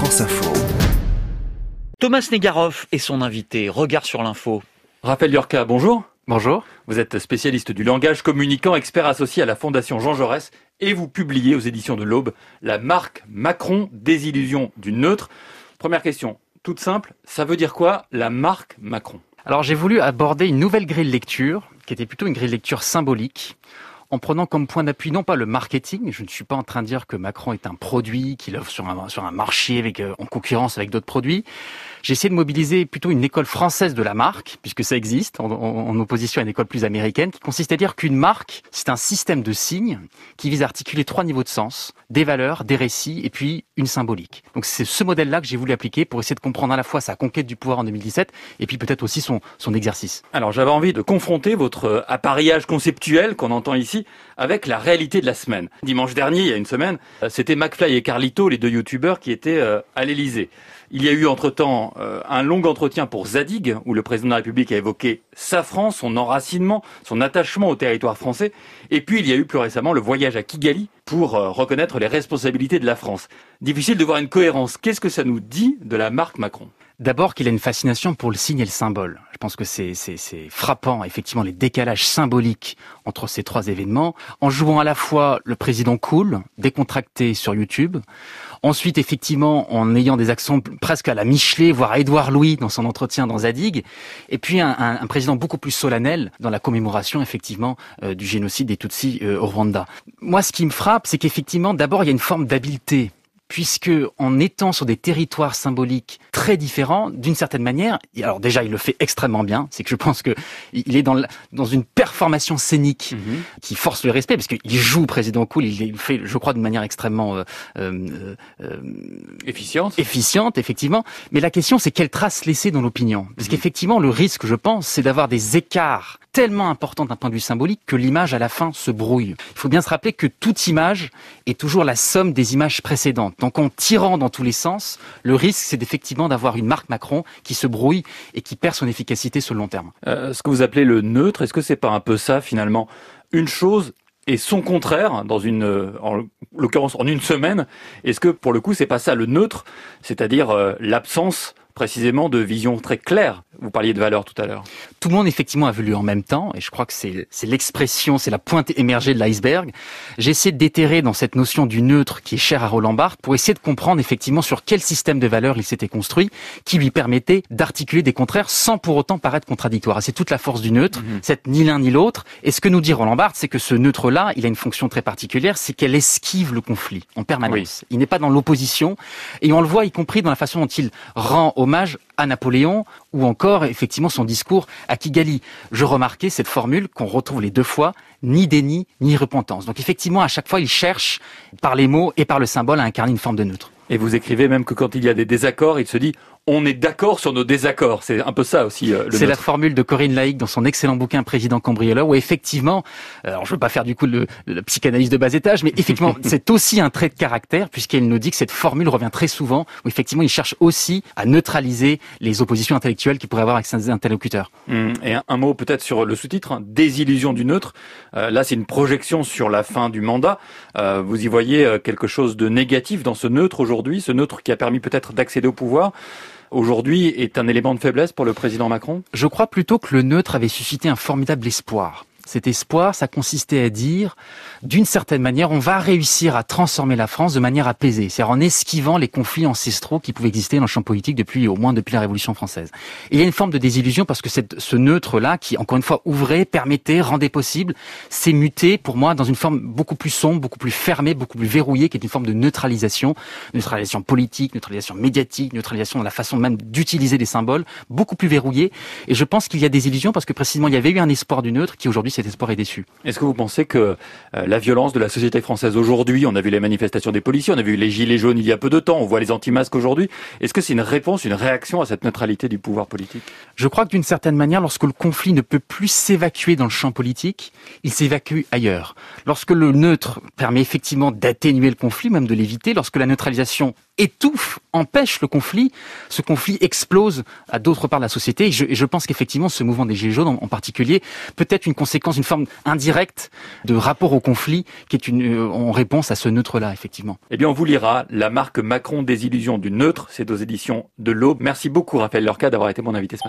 France Info. Thomas Negaroff et son invité. Regard sur l'info. Raphaël Yorka, bonjour. Bonjour. Vous êtes spécialiste du langage communicant, expert associé à la Fondation Jean Jaurès et vous publiez aux éditions de l'Aube la marque Macron Désillusion du neutre. Première question, toute simple, ça veut dire quoi la marque Macron? Alors j'ai voulu aborder une nouvelle grille de lecture qui était plutôt une grille de lecture symbolique en prenant comme point d'appui non pas le marketing, je ne suis pas en train de dire que Macron est un produit qu'il offre sur un, marché euh, en concurrence avec d'autres produits. J'ai essayé de mobiliser plutôt une école française de la marque, puisque ça existe, en, opposition à une école plus américaine, qui consiste à dire qu'une marque, c'est un système de signes qui vise à articuler trois niveaux de sens, des valeurs, des récits, et puis une symbolique. Donc c'est ce modèle-là que j'ai voulu appliquer pour essayer de comprendre à la fois sa conquête du pouvoir en 2017, et puis peut-être aussi son, son exercice. Alors j'avais envie de confronter votre appareillage conceptuel qu'on entend ici avec la réalité de la semaine. Dimanche dernier, il y a une semaine, euh, c'était McFly et Carlito, les deux youtubeurs, qui étaient euh, à l'Elysée. Il y a eu entre-temps euh, un long entretien pour Zadig, où le président de la République a évoqué sa France, son enracinement, son attachement au territoire français. Et puis il y a eu plus récemment le voyage à Kigali pour reconnaître les responsabilités de la France. Difficile de voir une cohérence. Qu'est-ce que ça nous dit de la marque Macron? D'abord qu'il a une fascination pour le signe et le symbole. Je pense que c'est frappant, effectivement, les décalages symboliques entre ces trois événements, en jouant à la fois le président cool, décontracté sur YouTube, ensuite, effectivement, en ayant des accents presque à la Michelet, voire à Édouard Louis dans son entretien dans Zadig, et puis un, un, président beaucoup plus solennel dans la commémoration, effectivement, euh, du génocide des Tutsis euh, au Rwanda. Moi, ce qui me frappe, c'est qu'effectivement, d'abord, il y a une forme d'habileté puisque en étant sur des territoires symboliques très différents, d'une certaine manière, alors déjà il le fait extrêmement bien, c'est que je pense que il est dans, dans une performation scénique mhm. qui force le respect, parce qu'il joue président cool, il le fait, je crois, de manière extrêmement euh, euh, euh, efficiente. Efficiente, effectivement. Mais la question, c'est quelle trace laisser dans l'opinion, parce mhm. qu'effectivement, le risque, je pense, c'est d'avoir des écarts tellement importants d'un point de vue symbolique que l'image à la fin se brouille. Il faut bien se rappeler que toute image est toujours la somme des images précédentes. Donc en tirant dans tous les sens, le risque c'est effectivement d'avoir une marque Macron qui se brouille et qui perd son efficacité sur le long terme. Euh, ce que vous appelez le neutre, est-ce que c'est pas un peu ça finalement? Une chose et son contraire dans une en l'occurrence en une semaine est-ce que pour le coup c'est pas ça le neutre? C'est-à-dire euh, l'absence précisément de vision très claire. Vous parliez de valeur tout à l'heure. Tout le monde effectivement a voulu en même temps, et je crois que c'est l'expression, c'est la pointe émergée de l'iceberg. J'ai essayé de déterrer dans cette notion du neutre qui est chère à Roland Barthes pour essayer de comprendre effectivement sur quel système de valeurs il s'était construit qui lui permettait d'articuler des contraires sans pour autant paraître contradictoire. C'est toute la force du neutre, mhm. c'est ni l'un ni l'autre. Et ce que nous dit Roland Barthes, c'est que ce neutre-là, il a une fonction très particulière, c'est qu'elle esquive le conflit en permanence. Il n'est pas dans l'opposition, et on le voit y compris dans la façon dont il rend hommage à Napoléon ou encore effectivement son discours à Kigali. Je remarquais cette formule qu'on retrouve les deux fois, ni déni ni repentance. Donc effectivement, à chaque fois, il cherche par les mots et par le symbole à incarner une forme de neutre. Et vous écrivez même que quand il y a des désaccords, il se dit on est d'accord sur nos désaccords. C'est un peu ça aussi. Euh, c'est la formule de Corinne Laïc dans son excellent bouquin Président cambrioleur, où effectivement, alors je veux pas faire du coup le, le psychanalyse de bas étage, mais effectivement, c'est aussi un trait de caractère puisqu'elle nous dit que cette formule revient très souvent, où effectivement, il cherche aussi à neutraliser les oppositions intellectuelles qu'il pourrait avoir avec ses interlocuteurs. Hum, et un, mot peut-être sur le sous-titre, hein, désillusion du neutre. Euh, là, c'est une projection sur la fin du mandat. Euh, vous y voyez euh, quelque chose de négatif dans ce neutre aujourd'hui, ce neutre qui a permis peut-être d'accéder au pouvoir aujourd'hui est un élément de faiblesse pour le président Macron? Je crois plutôt que le neutre avait suscité un formidable espoir. Cet espoir, ça consistait à dire, d'une certaine manière, on va réussir à transformer la France de manière apaisée, c'est-à-dire en esquivant les conflits ancestraux qui pouvaient exister dans le champ politique depuis, au moins depuis la Révolution française. Et il y a une forme de désillusion parce que cette, ce neutre-là, qui encore une fois ouvrait, permettait, rendait possible, s'est muté pour moi dans une forme beaucoup plus sombre, beaucoup plus fermée, beaucoup plus verrouillée, qui est une forme de neutralisation, neutralisation politique, neutralisation médiatique, neutralisation de la façon même d'utiliser les symboles, beaucoup plus verrouillée. Et je pense qu'il y a des illusions parce que précisément il y avait eu un espoir du neutre qui aujourd'hui cet espoir est déçu. Est-ce que vous pensez que euh, la violence de la société française aujourd'hui, on a vu les manifestations des policiers, on a vu les gilets jaunes il y a peu de temps, on voit les anti-masques aujourd'hui, est-ce que c'est une réponse, une réaction à cette neutralité du pouvoir politique? Je crois que d'une certaine manière, lorsque le conflit ne peut plus s'évacuer dans le champ politique, il s'évacue ailleurs. Lorsque le neutre permet effectivement d'atténuer le conflit, même de l'éviter, lorsque la neutralisation étouffe, empêche le conflit, ce conflit explose à d'autres parts de la société. Et je, pense qu'effectivement, ce mouvement des Gilets jaunes en, particulier peut être une conséquence séquence, une forme indirecte de rapport au conflit qui est une, euh, en réponse à ce neutre-là, effectivement. Eh bien, on vous lira La marque Macron des illusions du neutre. C'est aux éditions de l'Aube. Merci beaucoup, Raphaël Lorca, d'avoir été mon invité ce matin.